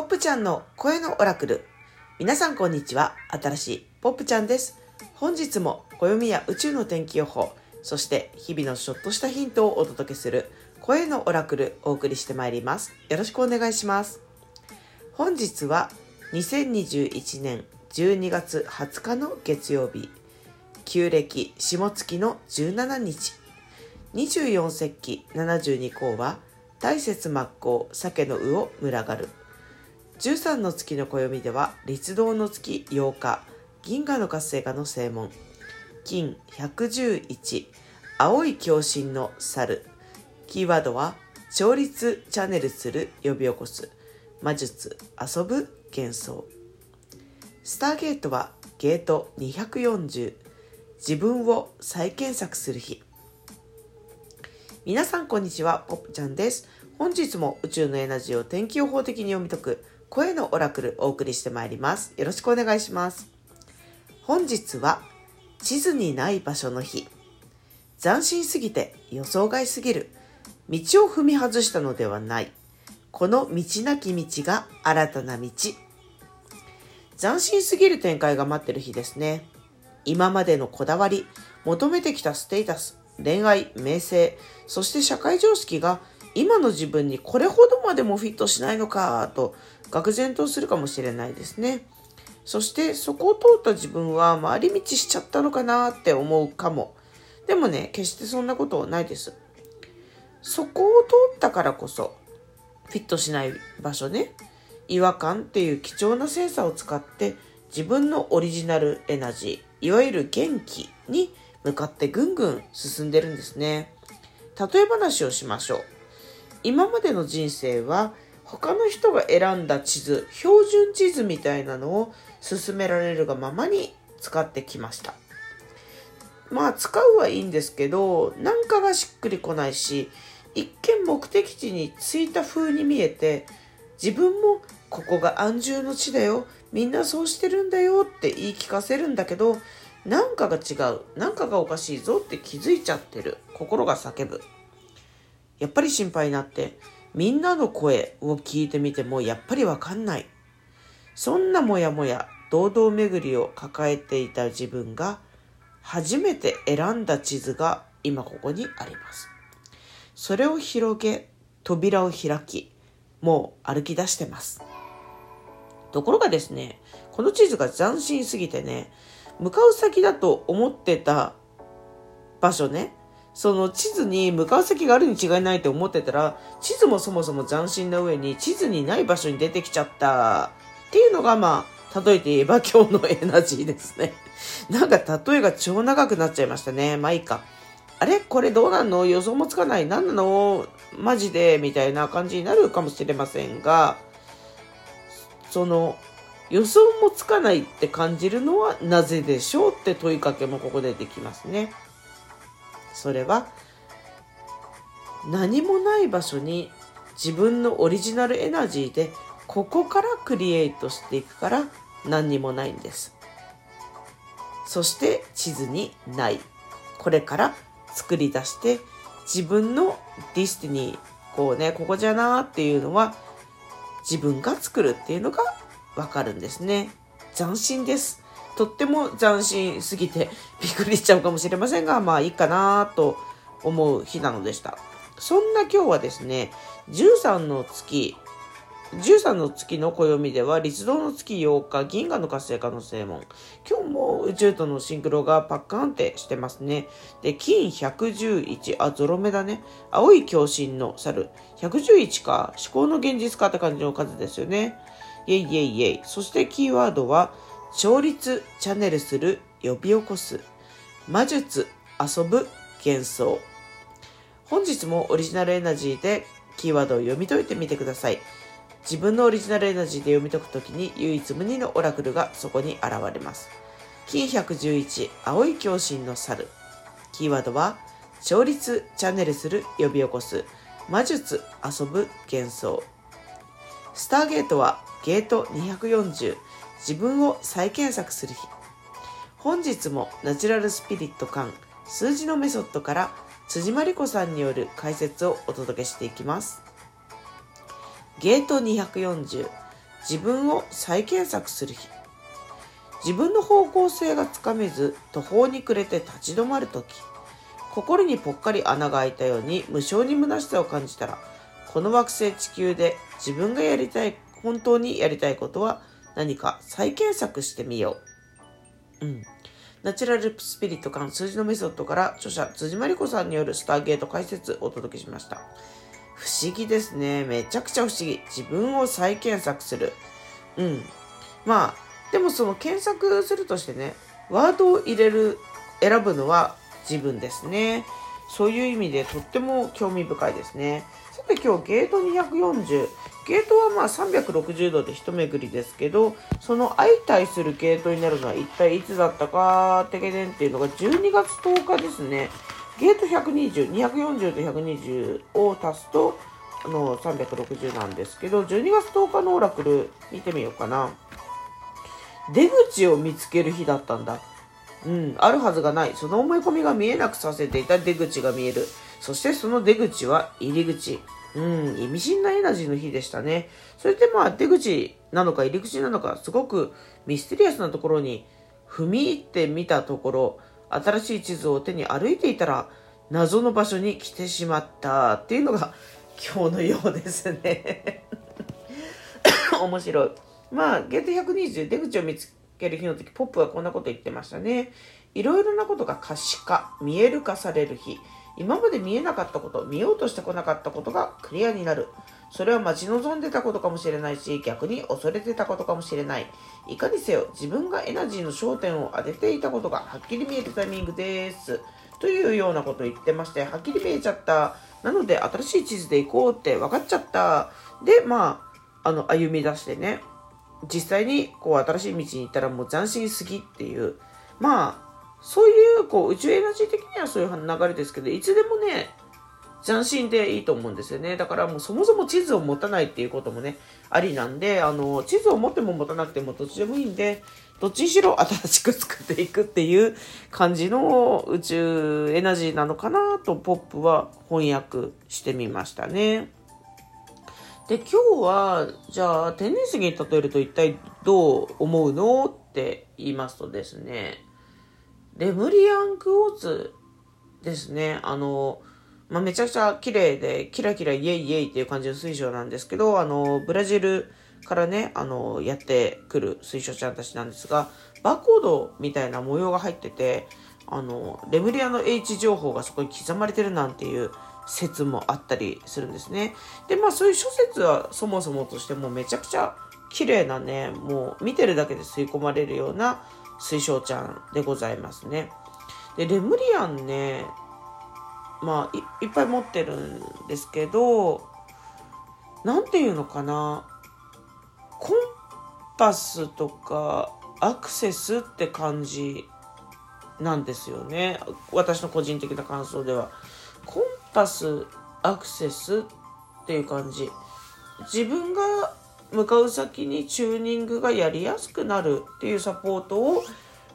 ポップちゃんの声のオラクル。皆さんこんにちは。新しいポップちゃんです。本日も暦や宇宙の天気予報、そして日々のちょっとしたヒントをお届けする声のオラクルお送りしてまいります。よろしくお願いします。本日は2021年12月20日の月曜日、旧暦下月の17日、24節気72項は大雪真っ向鮭の魚を群がる13の月の暦では立道の月8日銀河の活性化の正門。金111青い共振の猿。キーワードは調律チャネルする呼び起こす。魔術遊ぶ幻想。スターゲートはゲート240自分を再検索する日。皆さんこんにちは。ポップちゃんです。本日も宇宙のエナジーを天気予報的に読み解く声のオラクルお送りしてまいります。よろしくお願いします。本日は地図にない場所の日。斬新すぎて予想外すぎる。道を踏み外したのではない。この道なき道が新たな道。斬新すぎる展開が待ってる日ですね。今までのこだわり、求めてきたステータス、恋愛、名声、そして社会常識が今の自分にこれほどまでもフィットしないのかと愕然とするかもしれないですね。そしてそこを通った自分は回り道しちゃったのかなって思うかも。でもね、決してそんなことないです。そこを通ったからこそ、フィットしない場所ね、違和感っていう貴重なセンサーを使って自分のオリジナルエナジー、いわゆる元気に向かってぐんぐん進んでるんですね。例え話をしましょう。今までの人生は他の人が選んだ地図、標準地図みたいなのを進められるがままに使ってきました。まあ使うはいいんですけど、なんかがしっくりこないし、一見目的地に着いた風に見えて、自分もここが安住の地だよ、みんなそうしてるんだよって言い聞かせるんだけど、なんかが違う、なんかがおかしいぞって気づいちゃってる。心が叫ぶ。やっぱり心配になって、みんなの声を聞いてみてもやっぱりわかんない。そんなもやもや堂々巡りを抱えていた自分が初めて選んだ地図が今ここにあります。それを広げ、扉を開き、もう歩き出してます。ところがですね、この地図が斬新すぎてね、向かう先だと思ってた場所ね、その地図に向かう先があるに違いないって思ってたら、地図もそもそも斬新な上に地図にない場所に出てきちゃったっていうのがまあ、例えて言えば今日のエナジーですね。なんか例えが超長くなっちゃいましたね。まあいいか。あれ？これどうなんの予想もつかない。何なの？マジで？みたいな感じになるかもしれませんが、その、予想もつかないって感じるのはなぜでしょうって問いかけもここでできますね。それは何もない場所に自分のオリジナルエナジーでここからクリエイトしていくから何にもないんです。そして地図にない。これから作り出して自分の destiny、こうね、ここじゃなーっていうのは自分が作るっていうのがわかるんですね。斬新です。とっても斬新すぎてびっくりしちゃうかもしれませんが、まあいいかなと思う日なのでした。そんな今日はですね、13の月、13の月の暦では、律動の月8日、銀河の活性化の正門。今日も宇宙とのシンクロがパッカーンってしてますね。で、金111、あ、ゾロ目だね。青い共振の猿。111か、思考の現実化って感じの数ですよね。イェイイェイイェイ。そしてキーワードは、調律、チャネルする、呼び起こす。魔術、遊ぶ、幻想。本日もオリジナルエナジーでキーワードを読み解いてみてください。自分のオリジナルエナジーで読み解くときに唯一無二のオラクルがそこに現れます。金111青い共振の猿。キーワードは、調律、チャネルする、呼び起こす。魔術、遊ぶ、幻想。スターゲートは、ゲート240。自分を再検索する日。本日もナチュラルスピリット感数字のメソッドから辻真理子さんによる解説をお届けしていきます。ゲート240自分を再検索する日。自分の方向性がつかめず途方に暮れて立ち止まる時心にぽっかり穴が開いたように無性に虚しさを感じたらこの惑星地球で自分がやりたい本当にやりたいことは何か再検索してみよう。うん。ナチュラルスピリット感数字のメソッドから著者辻真理子さんによるスターゲート解説をお届けしました。不思議ですね。めちゃくちゃ不思議。自分を再検索する。うん。まあ、でもその検索するとしてね、ワードを入れる、選ぶのは自分ですね。そういう意味でとっても興味深いですね。さて今日ゲート240。ゲートはまあ360度で一巡りですけど、その相対するゲートになるのは一体いつだったか、てけでんっていうのが12月10日ですね。ゲート120、240と120を足すと、あの、360なんですけど、12月10日のオラクル見てみようかな。出口を見つける日だったんだ。うん、あるはずがない。その思い込みが見えなくさせていた出口が見える。そしてその出口は入り口。うん、意味深なエナジーの日でしたね。それでまあ出口なのか入り口なのか、すごくミステリアスなところに踏み入ってみたところ、新しい地図を手に歩いていたら、謎の場所に来てしまったっていうのが今日のようですね。面白い。まあ、ゲート120出口を見つける日の時、ポップはこんなこと言ってましたね。いろいろなことが可視化、見える化される日。今まで見えなかったこと、見ようとしてこなかったことがクリアになる。それは待ち望んでたことかもしれないし、逆に恐れてたことかもしれない。いかにせよ、自分がエナジーの焦点を当てていたことがはっきり見えるタイミングです。というようなことを言ってまして、はっきり見えちゃった。なので、新しい地図で行こうって分かっちゃった。で、まあ、あの、歩み出してね、実際にこう新しい道に行ったらもう斬新すぎっていう、まあ、そういうこう宇宙エナジー的にはそういう流れですけど、いつでもね、斬新でいいと思うんですよね。だからもうそもそも地図を持たないっていうこともね、ありなんで、あの、地図を持っても持たなくてもどっちでもいいんで、どっちにしろ新しく作っていくっていう感じの宇宙エナジーなのかなとポップは翻訳してみましたね。で、今日は、じゃあ、天然石に例えると一体どう思うのって言いますとですね、レムリアンクォーツですね。あの、まあ、めちゃくちゃ綺麗で、キラキライエイイエイっていう感じの水晶なんですけど、あの、ブラジルからね、あの、やってくる水晶ちゃんたちなんですが、バーコードみたいな模様が入ってて、あの、レムリアの H 情報がそこに刻まれてるなんていう、説もあったりするんですね。で、まあそういう諸説はそもそもとしてもうめちゃくちゃ綺麗なね、もう見てるだけで吸い込まれるような水晶ちゃんでございますね。で、レムリアンね、まあいっぱい持ってるんですけど、なんていうのかな、コンパスとかアクセスって感じなんですよね。私の個人的な感想では。パス、アクセスっていう感じ。自分が向かう先にチューニングがやりやすくなるっていうサポートを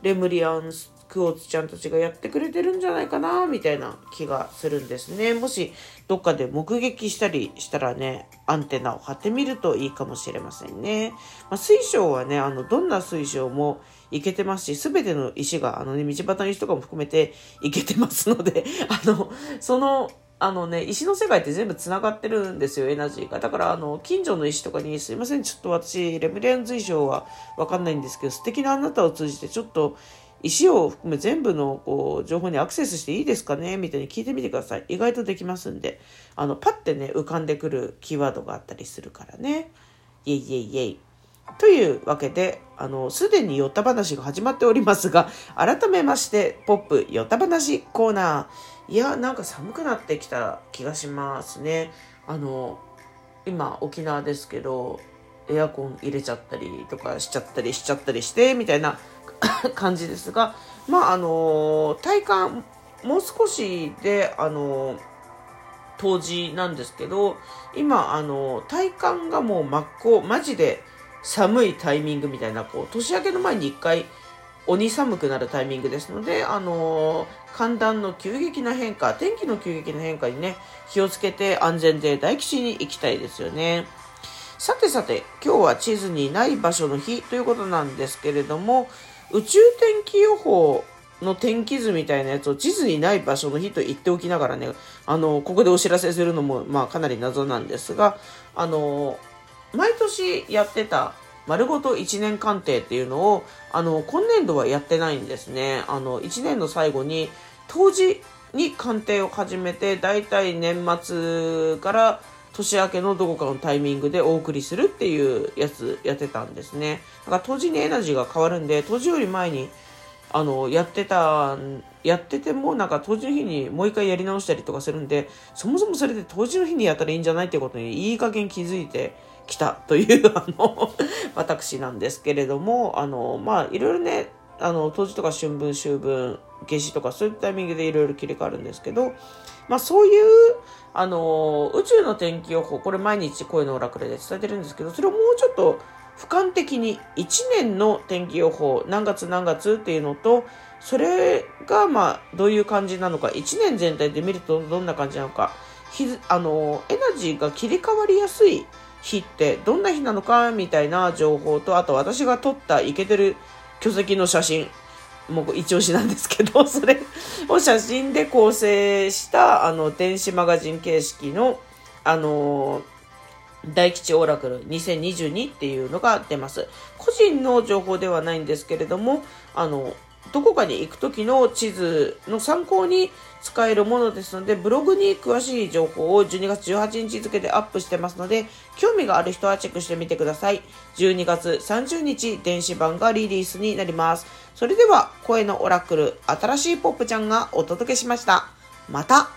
レムリアンクオーツちゃんたちがやってくれてるんじゃないかなみたいな気がするんですね。もしどっかで目撃したりしたらね、アンテナを張ってみるといいかもしれませんね。まあ、水晶はね、あの、どんな水晶もいけてますし、すべての石が、あのね、道端の石とかも含めていけてますので、あの、その、あのね、石の世界って全部繋がってるんですよ、エナジーが。だから、あの、近所の石とかに、すいません、ちょっと私、レムリアン随賞はわかんないんですけど、素敵なあなたを通じて、ちょっと、石を含め全部のこう情報にアクセスしていいですかねみたいに聞いてみてください。意外とできますんで。あの、パッてね、浮かんでくるキーワードがあったりするからね。イェイイェイイェイ。というわけで、あの、すでにヨタ話が始まっておりますが、改めまして、ポップヨタ話コーナー。いや、なんか寒くなってきた気がしますね。あの、今、沖縄ですけど、エアコン入れちゃったりとかしちゃったりしちゃったりして、みたいな 感じですが、まあ、あの、体感、もう少しで、あの、当時なんですけど、今、あの、体感がもう真っ向、マジで寒いタイミングみたいな、こう、年明けの前に一回、鬼寒くなるタイミングですので、あの寒暖の急激な変化、天気の急激な変化にね、気をつけて安全で大吉に行きたいですよね。さてさて、今日は地図にない場所の日ということなんですけれども、宇宙天気予報の天気図みたいなやつを地図にない場所の日と言っておきながらね、あの、ここでお知らせするのも、まあかなり謎なんですが、あの、毎年やってた丸ごと1年鑑定っていうのを、あの、今年度はやってないんですね。あの、1年の最後に、当時に鑑定を始めて、だいたい年末から年明けのどこかのタイミングでお送りするっていうやつやってたんですね。だから当時にエナジーが変わるんで、当時より前に、あの、やってた、やってても、なんか当時の日にもう一回やり直したりとかするんで、そもそもそれで当時の日にやったらいいんじゃないってことにいい加減気づいてきたという、あの、私なんですけれども、あの、まあ、いろいろね、あの、当時とか春分、秋分、夏至とかそういうタイミングでいろいろ切り替わるんですけど、まあそういう、あの、宇宙の天気予報、これ毎日声のオラクルで伝えてるんですけど、それをもうちょっと俯瞰的に1年の天気予報、何月何月っていうのと、それがまあどういう感じなのか、1年全体で見るとどんな感じなのか、あの、エナジーが切り替わりやすい日ってどんな日なのかみたいな情報と、あと私が撮ったイケてる巨石の写真、もう一押しなんですけど、それを写真で構成した、あの、電子マガジン形式の、あの大吉オラクル2022っていうのが出ます。個人の情報ではないんですけれども、あの、どこかに行く時の地図の参考に使えるものですので、ブログに詳しい情報を12月18日付でアップしてますので、興味がある人はチェックしてみてください。12月30日、電子版がリリースになります。それでは、声のオラクル、新しいポップちゃんがお届けしました。また